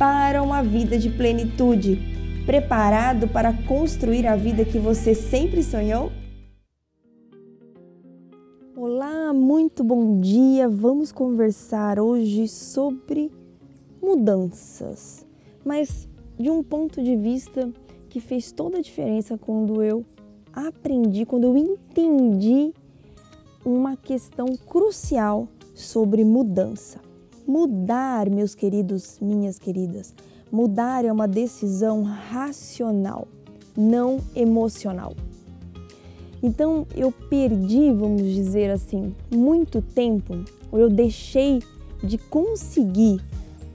para uma vida de plenitude. Preparado para construir a vida que você sempre sonhou? Olá, muito bom dia. Vamos conversar hoje sobre mudanças, mas de um ponto de vista que fez toda a diferença quando eu aprendi, quando eu entendi uma questão crucial sobre mudança. Mudar, meus queridos, minhas queridas, mudar é uma decisão racional, não emocional. Então eu perdi, vamos dizer assim, muito tempo, ou eu deixei de conseguir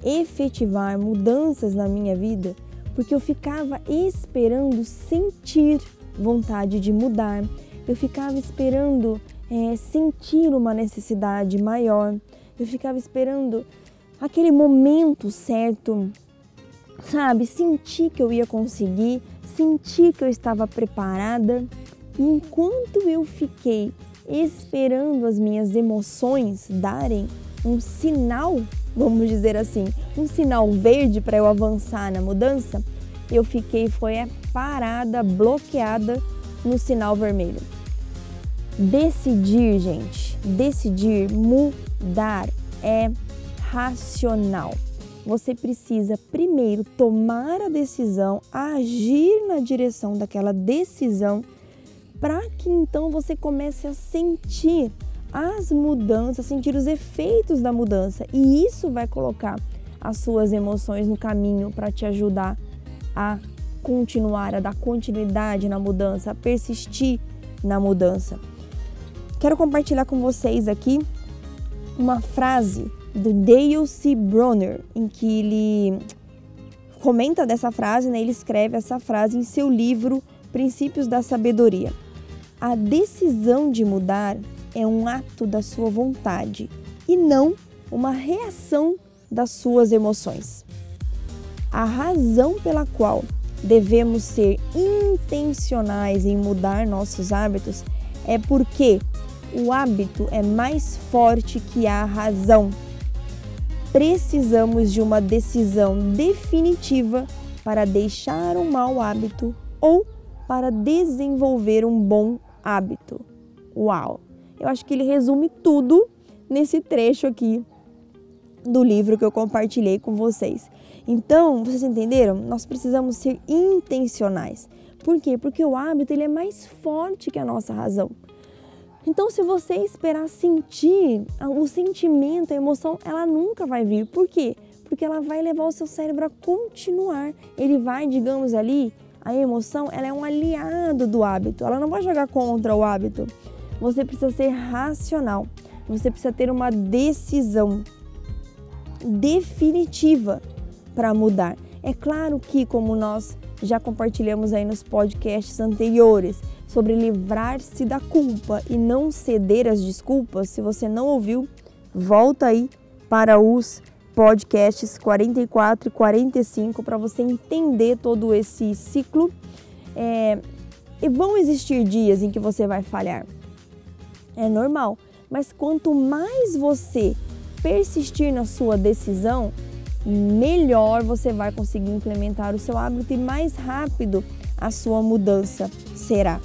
efetivar mudanças na minha vida porque eu ficava esperando sentir vontade de mudar, eu ficava esperando é, sentir uma necessidade maior, eu ficava esperando aquele momento certo, sabe? Sentir que eu ia conseguir, sentir que eu estava preparada. E enquanto eu fiquei esperando as minhas emoções darem um sinal, vamos dizer assim, um sinal verde para eu avançar na mudança, eu fiquei foi parada, bloqueada no sinal vermelho. Decidir, gente, decidir mudar é racional. Você precisa primeiro tomar a decisão, agir na direção daquela decisão, para que então você comece a sentir as mudanças, sentir os efeitos da mudança. E isso vai colocar as suas emoções no caminho para te ajudar a continuar, a dar continuidade na mudança, a persistir na mudança. Quero compartilhar com vocês aqui uma frase do Dale C. Bronner, em que ele comenta dessa frase, né? ele escreve essa frase em seu livro Princípios da Sabedoria. A decisão de mudar é um ato da sua vontade e não uma reação das suas emoções. A razão pela qual devemos ser intencionais em mudar nossos hábitos é porque o hábito é mais forte que a razão. Precisamos de uma decisão definitiva para deixar um mau hábito ou para desenvolver um bom hábito. Uau! Eu acho que ele resume tudo nesse trecho aqui do livro que eu compartilhei com vocês. Então, vocês entenderam? Nós precisamos ser intencionais. Por quê? Porque o hábito ele é mais forte que a nossa razão. Então, se você esperar sentir o sentimento, a emoção, ela nunca vai vir. Por quê? Porque ela vai levar o seu cérebro a continuar. Ele vai, digamos ali, a emoção, ela é um aliado do hábito. Ela não vai jogar contra o hábito. Você precisa ser racional. Você precisa ter uma decisão definitiva para mudar. É claro que, como nós já compartilhamos aí nos podcasts anteriores, sobre livrar-se da culpa e não ceder às desculpas, se você não ouviu, volta aí para os podcasts 44 e 45 para você entender todo esse ciclo. É, e vão existir dias em que você vai falhar. É normal, mas quanto mais você persistir na sua decisão, melhor você vai conseguir implementar o seu hábito e mais rápido a sua mudança será.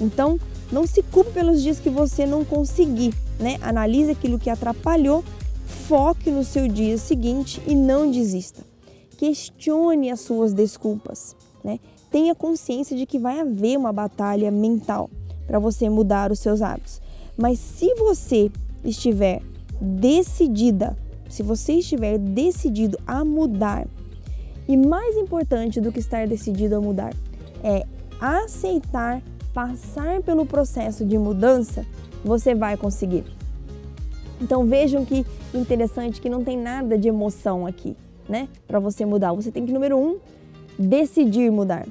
Então, não se culpe pelos dias que você não conseguir, né? Analise aquilo que atrapalhou, foque no seu dia seguinte e não desista. Questione as suas desculpas, né? Tenha consciência de que vai haver uma batalha mental para você mudar os seus hábitos. Mas se você estiver decidida, se você estiver decidido a mudar, e mais importante do que estar decidido a mudar, é aceitar passar pelo processo de mudança, você vai conseguir. Então vejam que interessante que não tem nada de emoção aqui, né? Para você mudar, você tem que número um decidir mudar.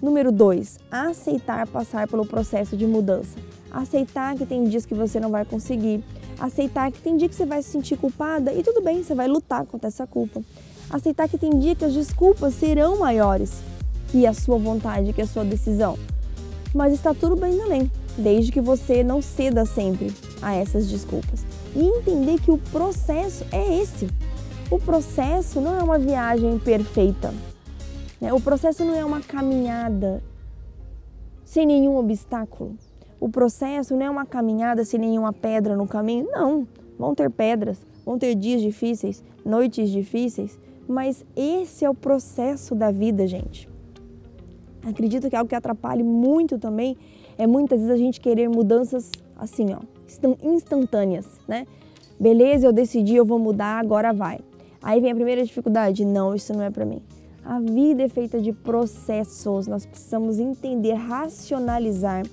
Número 2, aceitar passar pelo processo de mudança. Aceitar que tem dias que você não vai conseguir. Aceitar que tem dia que você vai se sentir culpada e tudo bem, você vai lutar contra essa culpa. Aceitar que tem dia que as desculpas serão maiores que a sua vontade, que a sua decisão. Mas está tudo bem além, desde que você não ceda sempre a essas desculpas. E entender que o processo é esse. O processo não é uma viagem perfeita. Né? O processo não é uma caminhada sem nenhum obstáculo. O processo não é uma caminhada sem nenhuma pedra no caminho. Não, vão ter pedras, vão ter dias difíceis, noites difíceis, mas esse é o processo da vida, gente. Acredito que algo que atrapalhe muito também é muitas vezes a gente querer mudanças assim, ó, instantâneas, né? Beleza, eu decidi, eu vou mudar, agora vai. Aí vem a primeira dificuldade, não, isso não é para mim. A vida é feita de processos, nós precisamos entender, racionalizar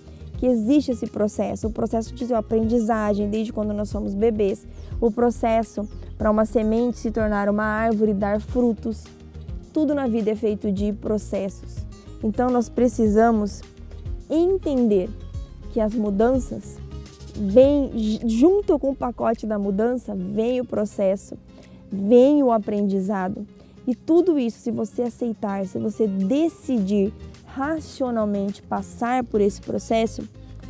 que existe esse processo, o processo de aprendizagem desde quando nós somos bebês, o processo para uma semente se tornar uma árvore dar frutos. Tudo na vida é feito de processos. Então nós precisamos entender que as mudanças vêm junto com o pacote da mudança, vem o processo, vem o aprendizado. E tudo isso, se você aceitar, se você decidir racionalmente passar por esse processo,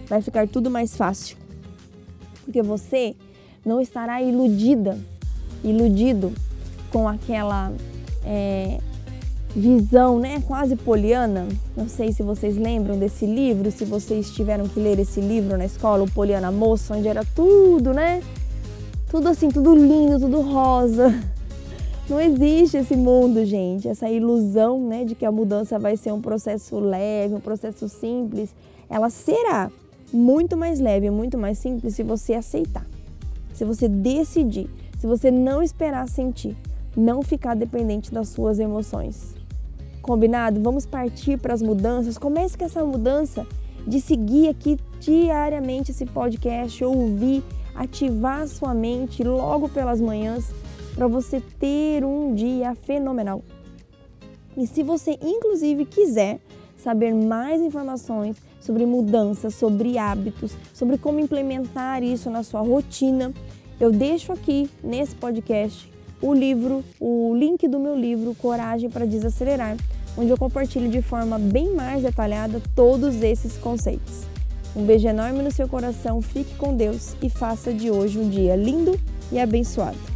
vai ficar tudo mais fácil. Porque você não estará iludida, iludido com aquela é, visão, né, quase poliana. Não sei se vocês lembram desse livro, se vocês tiveram que ler esse livro na escola, o Poliana Moça, onde era tudo, né? Tudo assim, tudo lindo, tudo rosa. Não existe esse mundo, gente, essa ilusão né, de que a mudança vai ser um processo leve, um processo simples. Ela será muito mais leve, muito mais simples se você aceitar, se você decidir, se você não esperar sentir, não ficar dependente das suas emoções. Combinado? Vamos partir para as mudanças. Comece com essa mudança de seguir aqui diariamente esse podcast, ouvir, ativar a sua mente logo pelas manhãs para você ter um dia fenomenal. E se você, inclusive, quiser saber mais informações sobre mudanças, sobre hábitos, sobre como implementar isso na sua rotina, eu deixo aqui nesse podcast o livro, o link do meu livro Coragem para Desacelerar, onde eu compartilho de forma bem mais detalhada todos esses conceitos. Um beijo enorme no seu coração, fique com Deus e faça de hoje um dia lindo e abençoado.